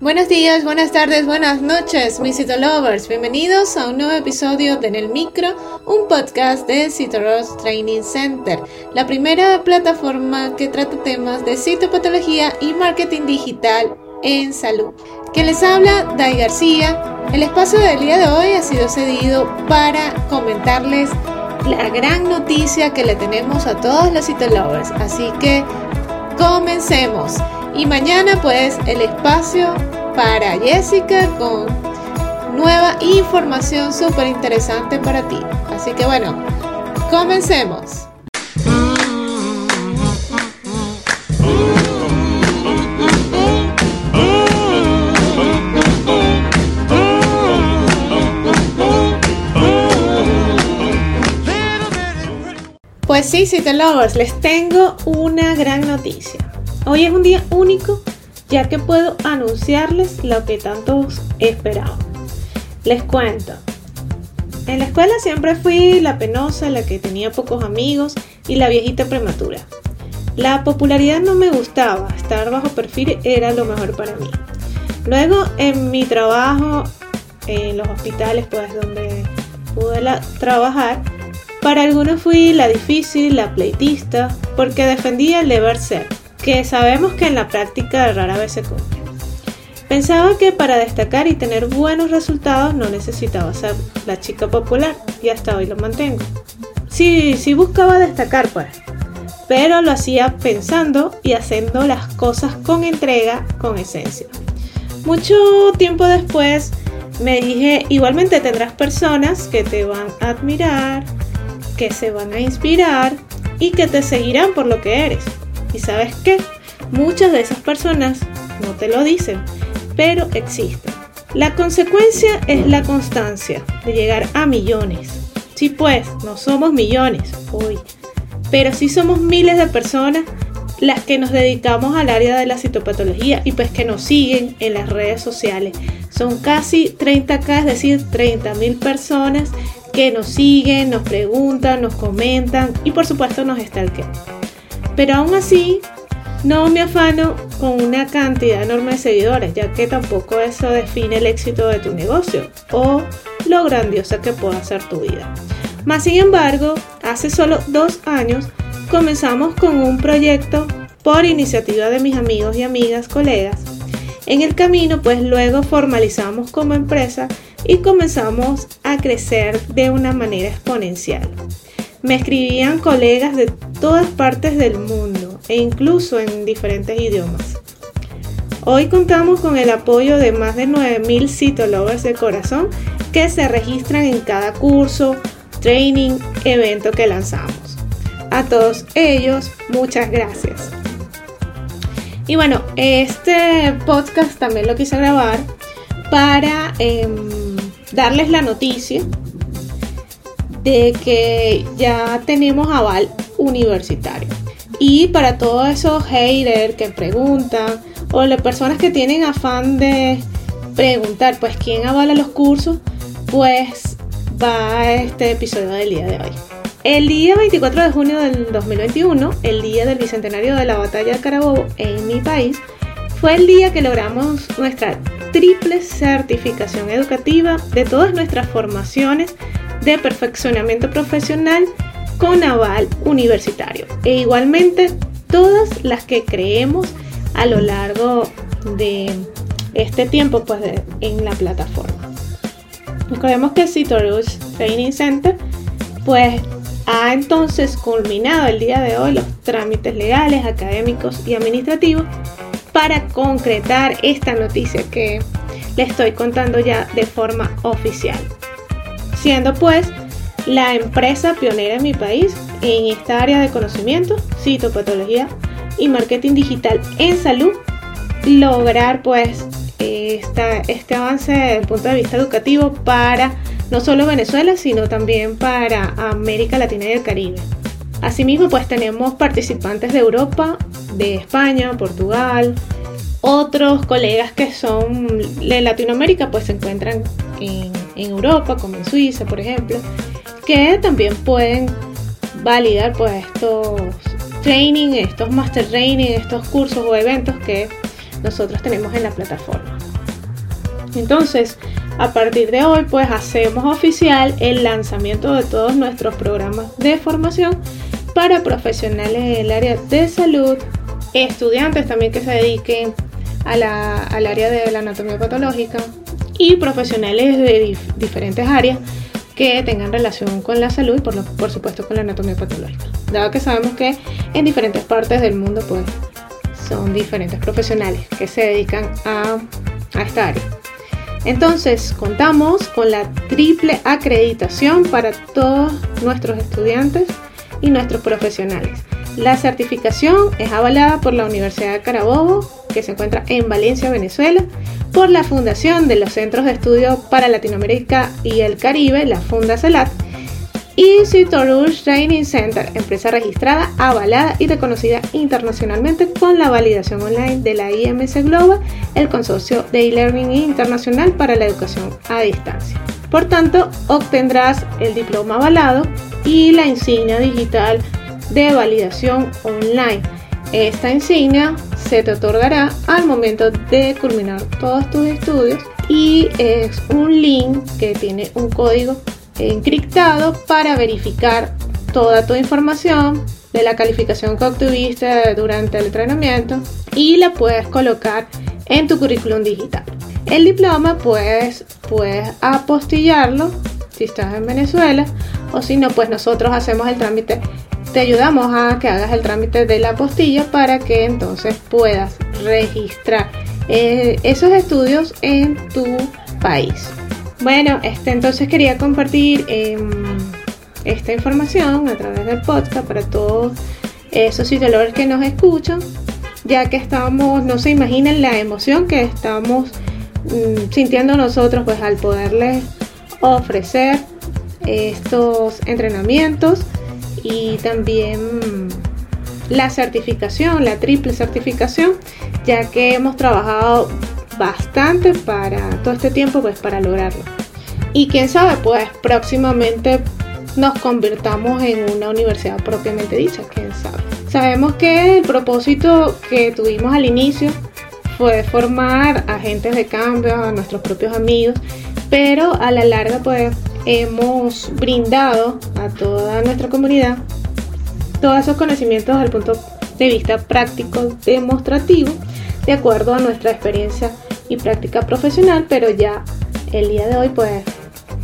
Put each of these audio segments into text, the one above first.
Buenos días, buenas tardes, buenas noches, mis Lovers. Bienvenidos a un nuevo episodio de En el Micro, un podcast de Citoros Training Center, la primera plataforma que trata temas de citopatología y marketing digital en salud. Quien les habla, Dai García. El espacio del día de hoy ha sido cedido para comentarles la gran noticia que le tenemos a todos los Citolovers. Así que comencemos. Y mañana pues el espacio para Jessica con nueva información súper interesante para ti. Así que bueno, comencemos. Pues sí, City Lovers, les tengo una gran noticia. Hoy es un día único ya que puedo anunciarles lo que tantos esperaban. Les cuento. En la escuela siempre fui la penosa, la que tenía pocos amigos y la viejita prematura. La popularidad no me gustaba, estar bajo perfil era lo mejor para mí. Luego en mi trabajo en los hospitales, pues donde pude trabajar, para algunos fui la difícil, la pleitista, porque defendía el deber ser que sabemos que en la práctica rara vez se cumple. Pensaba que para destacar y tener buenos resultados no necesitaba ser la chica popular y hasta hoy lo mantengo. Sí, sí buscaba destacar pues, pero lo hacía pensando y haciendo las cosas con entrega, con esencia. Mucho tiempo después me dije, igualmente tendrás personas que te van a admirar, que se van a inspirar y que te seguirán por lo que eres. ¿Y sabes qué? Muchas de esas personas no te lo dicen, pero existen. La consecuencia es la constancia de llegar a millones. Sí, pues, no somos millones hoy, pero sí somos miles de personas las que nos dedicamos al área de la citopatología y pues que nos siguen en las redes sociales. Son casi 30k, es decir, 30.000 personas que nos siguen, nos preguntan, nos comentan y por supuesto nos stalkean. Pero aún así, no me afano con una cantidad enorme de seguidores, ya que tampoco eso define el éxito de tu negocio o lo grandiosa que pueda ser tu vida. Más sin embargo, hace solo dos años comenzamos con un proyecto por iniciativa de mis amigos y amigas, colegas. En el camino, pues luego formalizamos como empresa y comenzamos a crecer de una manera exponencial. Me escribían colegas de todas partes del mundo e incluso en diferentes idiomas. Hoy contamos con el apoyo de más de 9.000 citolovers de corazón que se registran en cada curso, training, evento que lanzamos. A todos ellos, muchas gracias. Y bueno, este podcast también lo quise grabar para em, darles la noticia de que ya tenemos aval universitario. Y para todos esos haters que preguntan o las personas que tienen afán de preguntar, pues quién avala los cursos, pues va a este episodio del día de hoy. El día 24 de junio del 2021, el día del bicentenario de la batalla de Carabobo en mi país, fue el día que logramos nuestra triple certificación educativa de todas nuestras formaciones de perfeccionamiento profesional con aval universitario. E igualmente todas las que creemos a lo largo de este tiempo pues, en la plataforma. Recordemos que Citorush Training Center pues ha entonces culminado el día de hoy los trámites legales, académicos y administrativos para concretar esta noticia que le estoy contando ya de forma oficial siendo pues la empresa pionera en mi país en esta área de conocimiento, citopatología y marketing digital en salud, lograr pues este avance desde el punto de vista educativo para no solo Venezuela, sino también para América Latina y el Caribe. Asimismo, pues tenemos participantes de Europa, de España, Portugal, otros colegas que son de Latinoamérica, pues se encuentran en en Europa, como en Suiza, por ejemplo, que también pueden validar pues estos training, estos master training, estos cursos o eventos que nosotros tenemos en la plataforma. Entonces, a partir de hoy, pues hacemos oficial el lanzamiento de todos nuestros programas de formación para profesionales del área de salud, estudiantes también que se dediquen al área de la anatomía patológica y profesionales de diferentes áreas que tengan relación con la salud y por, por supuesto con la anatomía patológica. Dado que sabemos que en diferentes partes del mundo pues son diferentes profesionales que se dedican a, a esta área. Entonces contamos con la triple acreditación para todos nuestros estudiantes y nuestros profesionales. La certificación es avalada por la Universidad de Carabobo, que se encuentra en Valencia, Venezuela, por la Fundación de los Centros de Estudio para Latinoamérica y el Caribe, la Fundacelat, y Citorush Training Center, empresa registrada, avalada y reconocida internacionalmente con la validación online de la IMC Global, el consorcio de e-learning internacional para la educación a distancia. Por tanto, obtendrás el diploma avalado y la insignia digital de validación online. Esta insignia se te otorgará al momento de culminar todos tus estudios y es un link que tiene un código encriptado para verificar toda tu información de la calificación que obtuviste durante el entrenamiento y la puedes colocar en tu currículum digital. El diploma puedes, puedes apostillarlo si estás en Venezuela o si no, pues nosotros hacemos el trámite te ayudamos a que hagas el trámite de la apostilla para que entonces puedas registrar eh, esos estudios en tu país. Bueno, este, entonces quería compartir em, esta información a través del podcast para todos esos sitios que nos escuchan, ya que estamos, no se imaginan la emoción que estamos mm, sintiendo nosotros pues al poderles ofrecer estos entrenamientos y también la certificación, la triple certificación, ya que hemos trabajado bastante para todo este tiempo pues para lograrlo. Y quién sabe, pues próximamente nos convirtamos en una universidad propiamente dicha, quién sabe. Sabemos que el propósito que tuvimos al inicio fue formar agentes de cambio a nuestros propios amigos, pero a la larga pues hemos brindado a toda nuestra comunidad todos esos conocimientos desde el punto de vista práctico demostrativo de acuerdo a nuestra experiencia y práctica profesional pero ya el día de hoy pues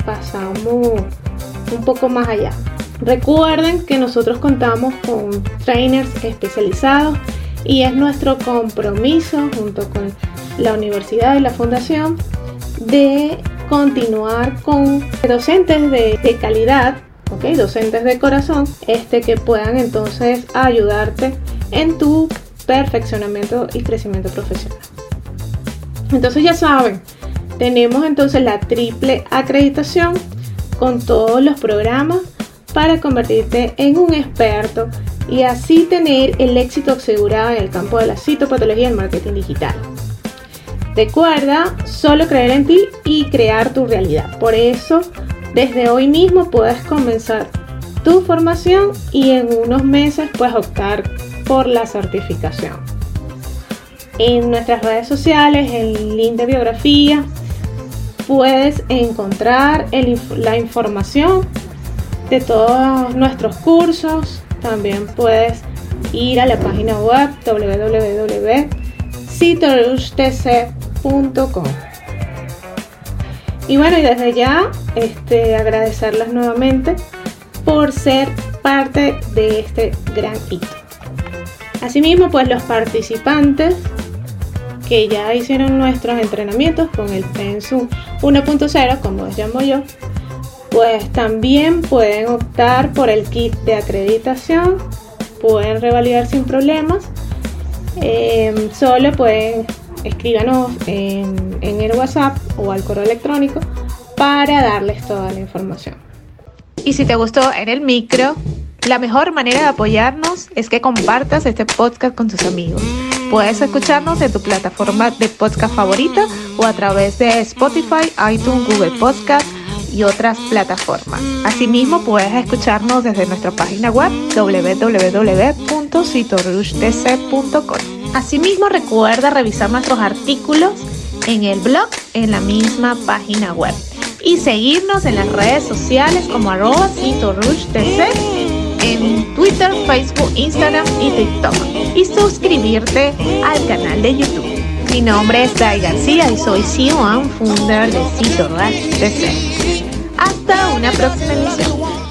pasamos un poco más allá. Recuerden que nosotros contamos con trainers especializados y es nuestro compromiso junto con la universidad y la fundación de continuar con docentes de, calidad, docentes de corazón, este, que puedan entonces ayudarte en tu perfeccionamiento y crecimiento profesional. Entonces ya saben, tenemos entonces la triple acreditación con todos los programas para convertirte en un experto y así tener el éxito asegurado en el campo de la citopatología y el marketing digital. Recuerda solo creer en ti y crear tu realidad. Por eso, desde hoy mismo puedes comenzar tu formación y en unos meses puedes optar por la certificación. En nuestras redes sociales, en link de biografía, puedes encontrar la información de todos nuestros cursos. También puedes ir a la página web y bueno, y desde ya este, agradecerles nuevamente por ser parte de este gran hito. Asimismo, pues los participantes que ya hicieron nuestros entrenamientos con el Pensum 1.0, como les llamo yo, pues también pueden optar por el kit de acreditación, pueden revalidar sin problemas, eh, solo pueden escríbanos en, el WhatsApp o al correo electrónico para darles toda la información. Y si te gustó en el micro, la mejor manera de apoyarnos es que compartas este podcast con tus amigos. Puedes escucharnos en tu plataforma de podcast favorita o a través de Spotify, iTunes, Google Podcast y otras plataformas. Asimismo, puedes escucharnos desde nuestra página web www.citorushtc.com. Asimismo, recuerda revisar nuestros artículos en el blog en la misma página web. Y seguirnos en las redes sociales como arroba en Twitter, Facebook, Instagram y TikTok. Y suscribirte al canal de YouTube. Mi nombre es Dai García y soy CEO and founder de Cito Hasta una próxima emisión.